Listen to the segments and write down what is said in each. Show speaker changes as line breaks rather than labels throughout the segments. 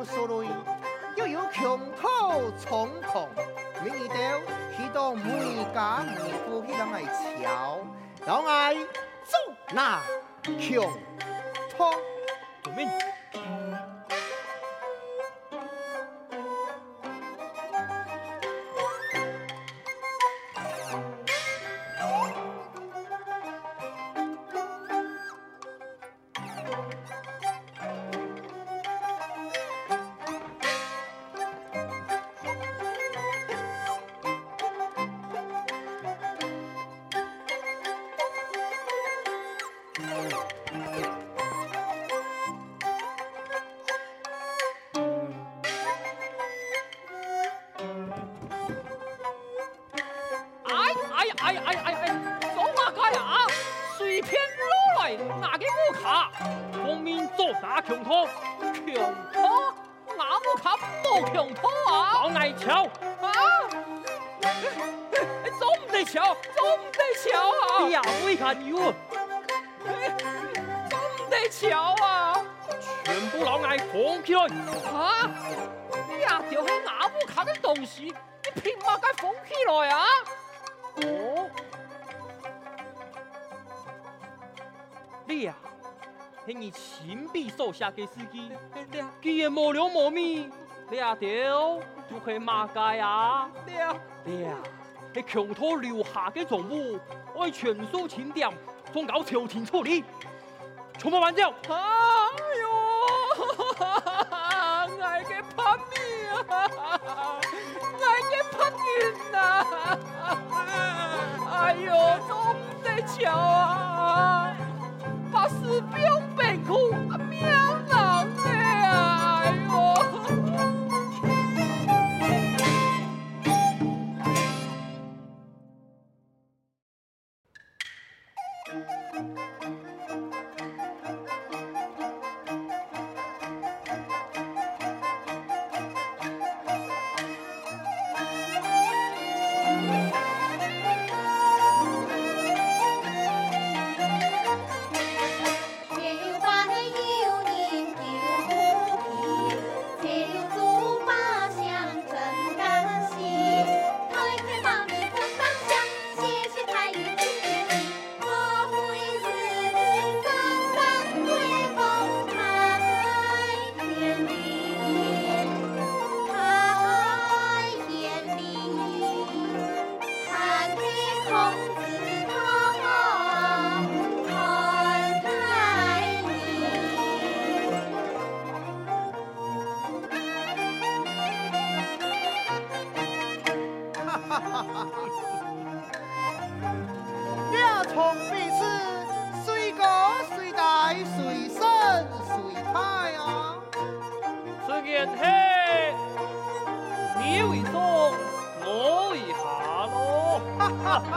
嫁不相数累，又有穷途重逢，明日到许多每家每户去人来瞧，老爱走那穷途，
我卡。奉命做大穷途，穷途，阿木卡冇穷途啊！往哪瞧？啊？做唔得瞧，做唔得瞧啊！呀，未看有，做唔得瞧啊！全部老爱放起来！啊？呀，就是阿木卡的东西，你凭嘛该放起来啊？哦，你呀，是你亲笔手下的司机，既然无了无米，你阿条就会马街啊？你啊，你啊，是穷途留下的总务，我全数清点，总搞朝廷处理。充满玩笑！哎呦，爱给叛逆啊！爱给叛逆啊！哎呦，总得瞧啊！把士兵变苦，命难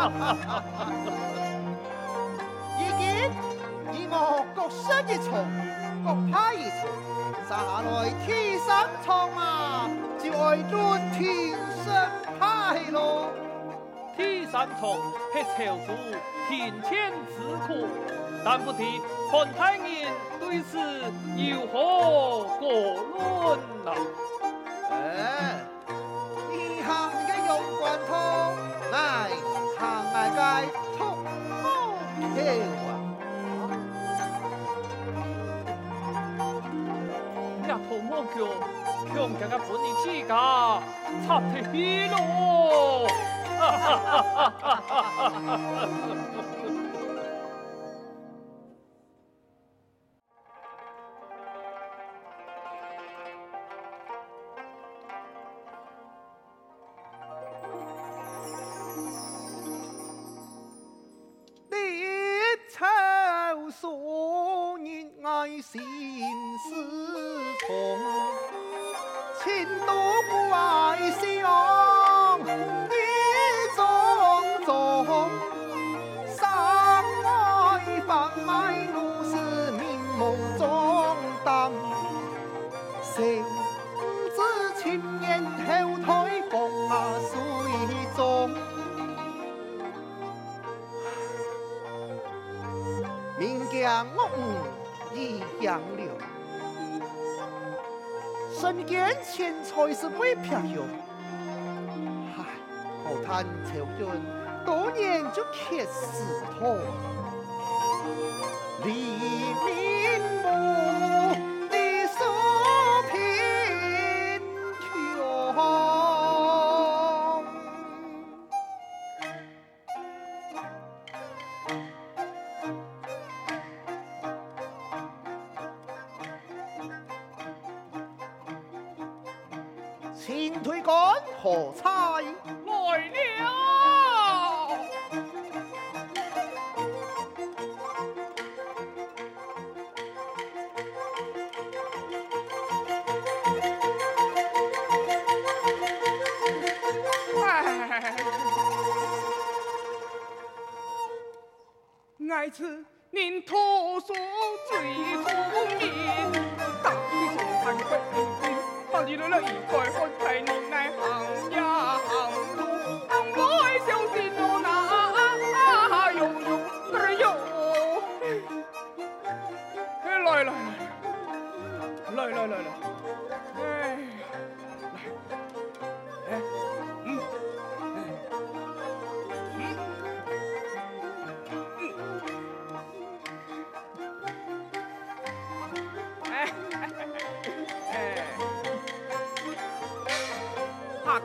如今以我各生一重，各派一重，下来天生错嘛，就爱论天生派咯。
天生错系朝主天谴之苦，但不提看太人。对此有何过论呐？
哎，
呀，土木桥，强强个本领起家，插得
我吴已杨柳，身兼钱财是未漂洋，唉，何叹愁云多年就缺石头，黎明
Bye.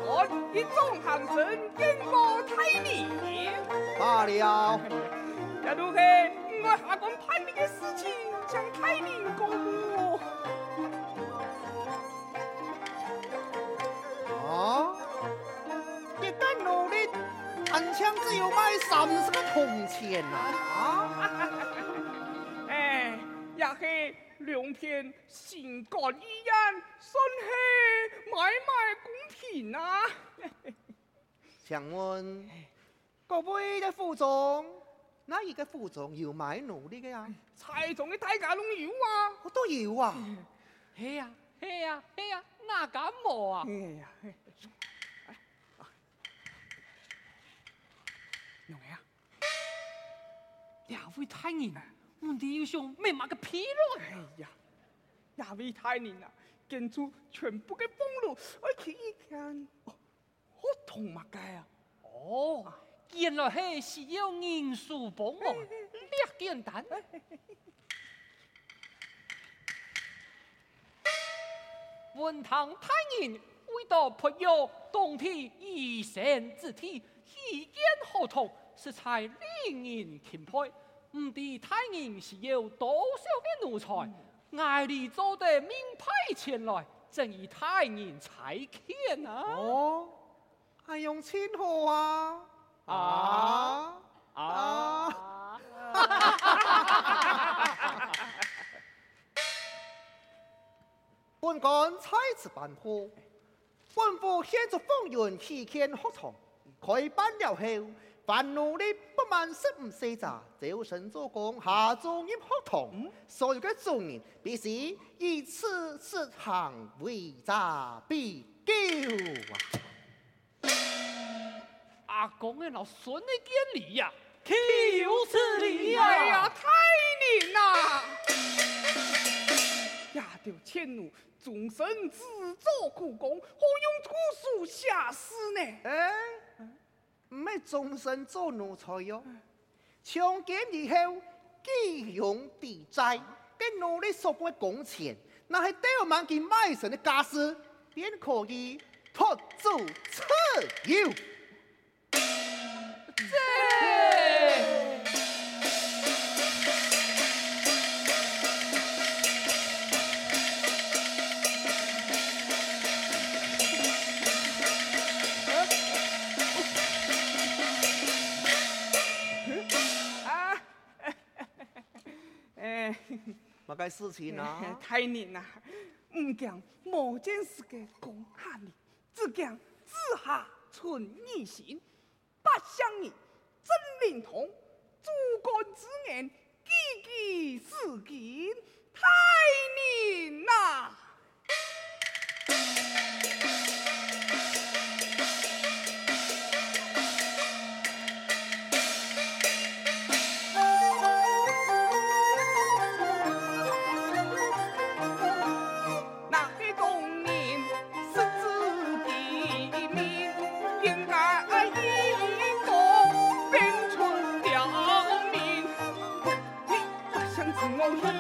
下官一众行臣见过太年，
罢了。
也都是我下官事情向太年公布。
啊！一旦努力，单枪只有卖三十个铜钱呐！啊！
哎，也是两片心肝一样，算是买卖公平啊！
想问各位的副总，哪一个副总有买奴隶的呀？
蔡总的大家拢有啊！
我都有啊！
嘿呀，嘿呀，嘿呀，哪敢无啊？
哎呀，嘿弄呀！
两位太人，我哋要上咩马个屁
哎
咯？
呀，亚位太年啊，见出全部嘅封路，我去一看，哦，好痛嘛嘅啊！
哦，原来系是要人数帮忙，略简单。文堂太人为到培育当地医生之体，医院合同是才令人钦佩。唔知太人是有多少嘅奴才，挨你做的名派前来，正以太人才见啊！
哦，系用千号啊！啊啊！本官再次颁布，官府献出丰润期间合同，开办了后，凡努力不满十五岁者，就身做工下中入合同，所有嘅众人必须以此事项为诈必救啊！
阿公嘅老孙嘅见礼呀，岂有此理呀！
哎呀，太年呐！呀，条千奴终身自作苦工，何用土书下士呢？
哎，唔系终身做奴才哟，强奸以后寄用抵债，跟努力所过工钱，那系刁蛮给卖身的家私，便可以托祖持有。
哎，么个事情啊？
太难啦，唔讲某件事嘅公下你，只讲子夏存异心，八相你真灵通，主观之言，句句是金，太宁呐！Amen.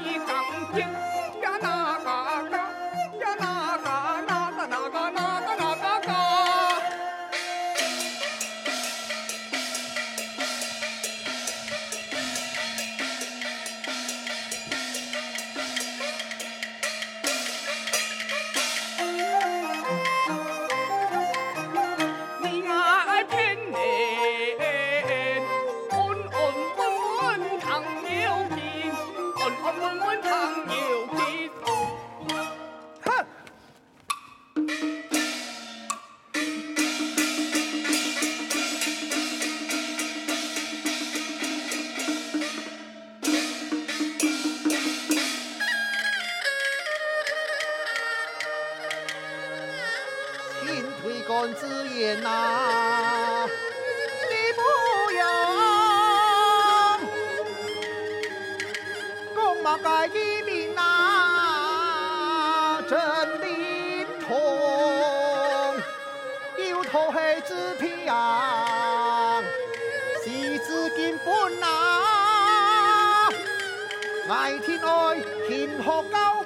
进退杆子眼呐，你不要；工马个一命啊，
真命通；有头黑子皮啊，细子金粉呐，爱天爱天何高？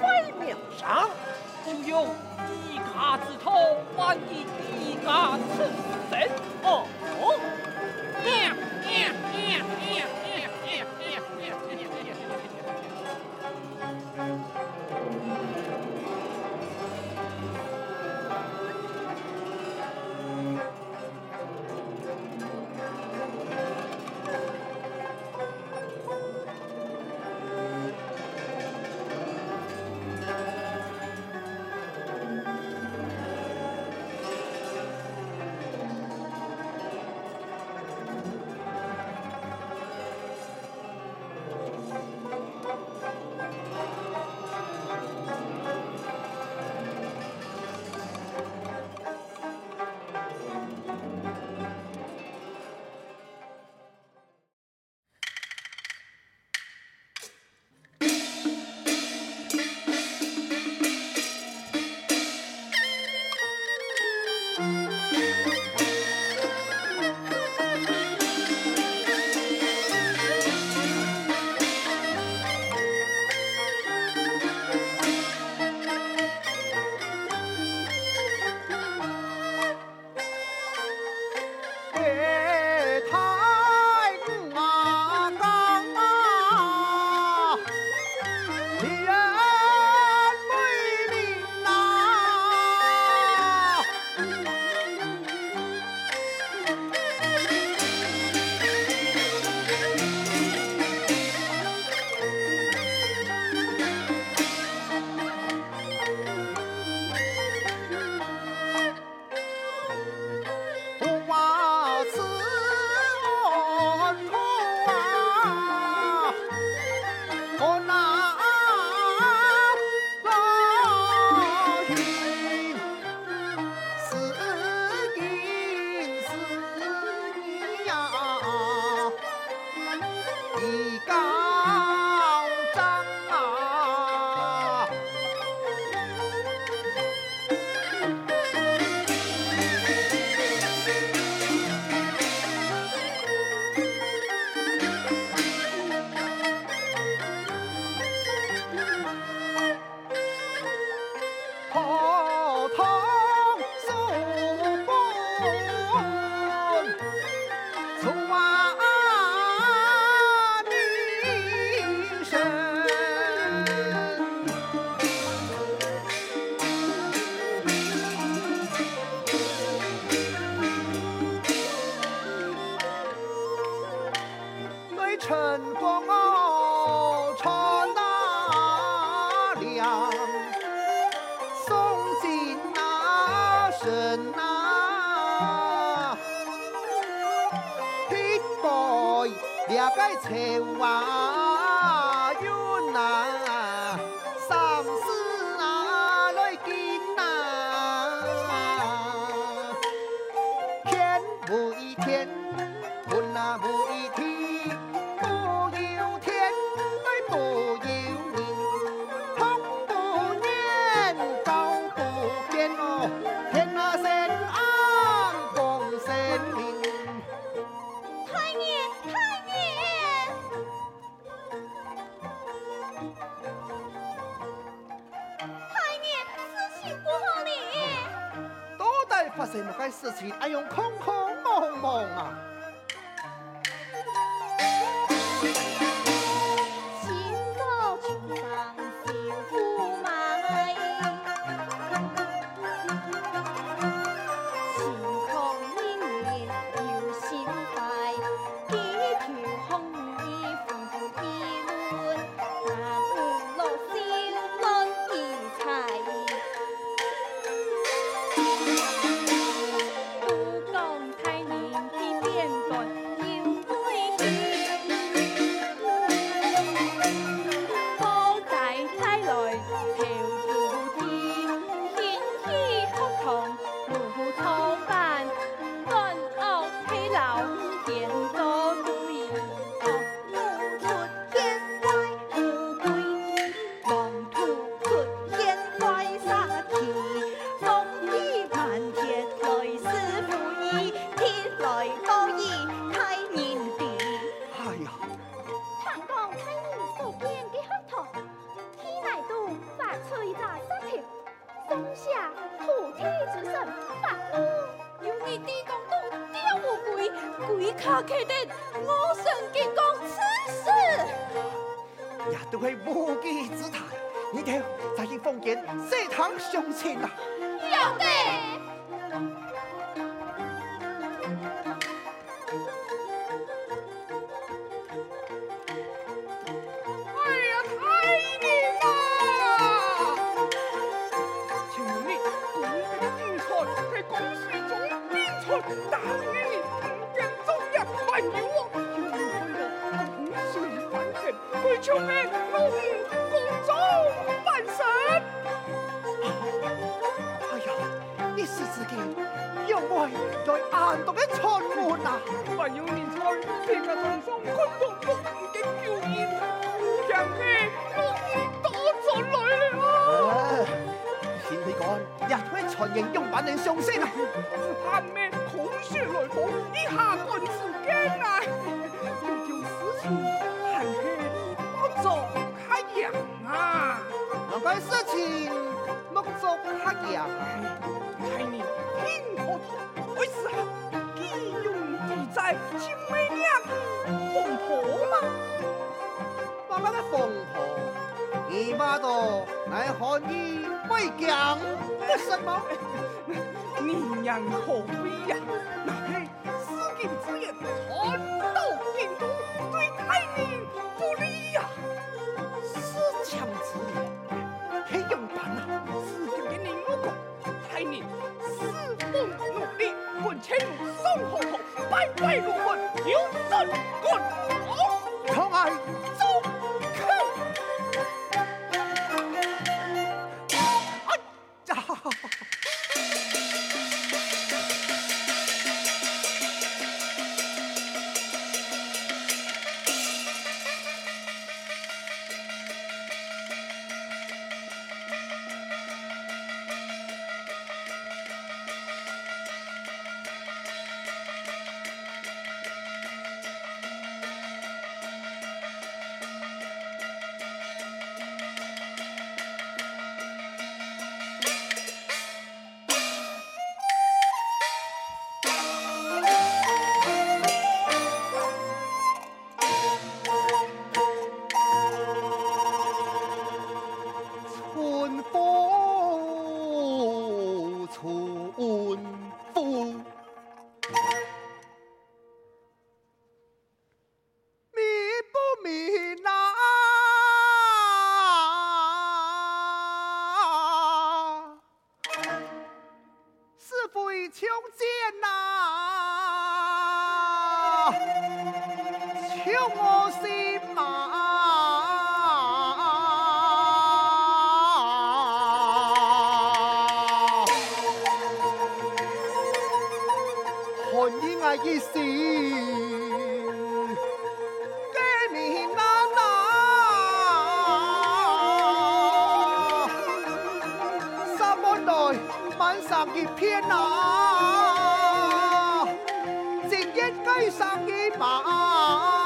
白庙上就有一卡
子头还你一家子身哦。两个菜碗。事
情，哎呦，空空蒙蒙啊！该事情，我做不下去啊！哎，你听我痛，为啥？既用地在金梅娘凤婆吗？
把那的凤婆，你妈都来和你为讲，为什么？
你娘何必呀？再
入关，牛三。kuoon 天哪啊，今天该上一把。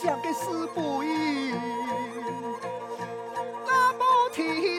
讲给四伯玉他不听。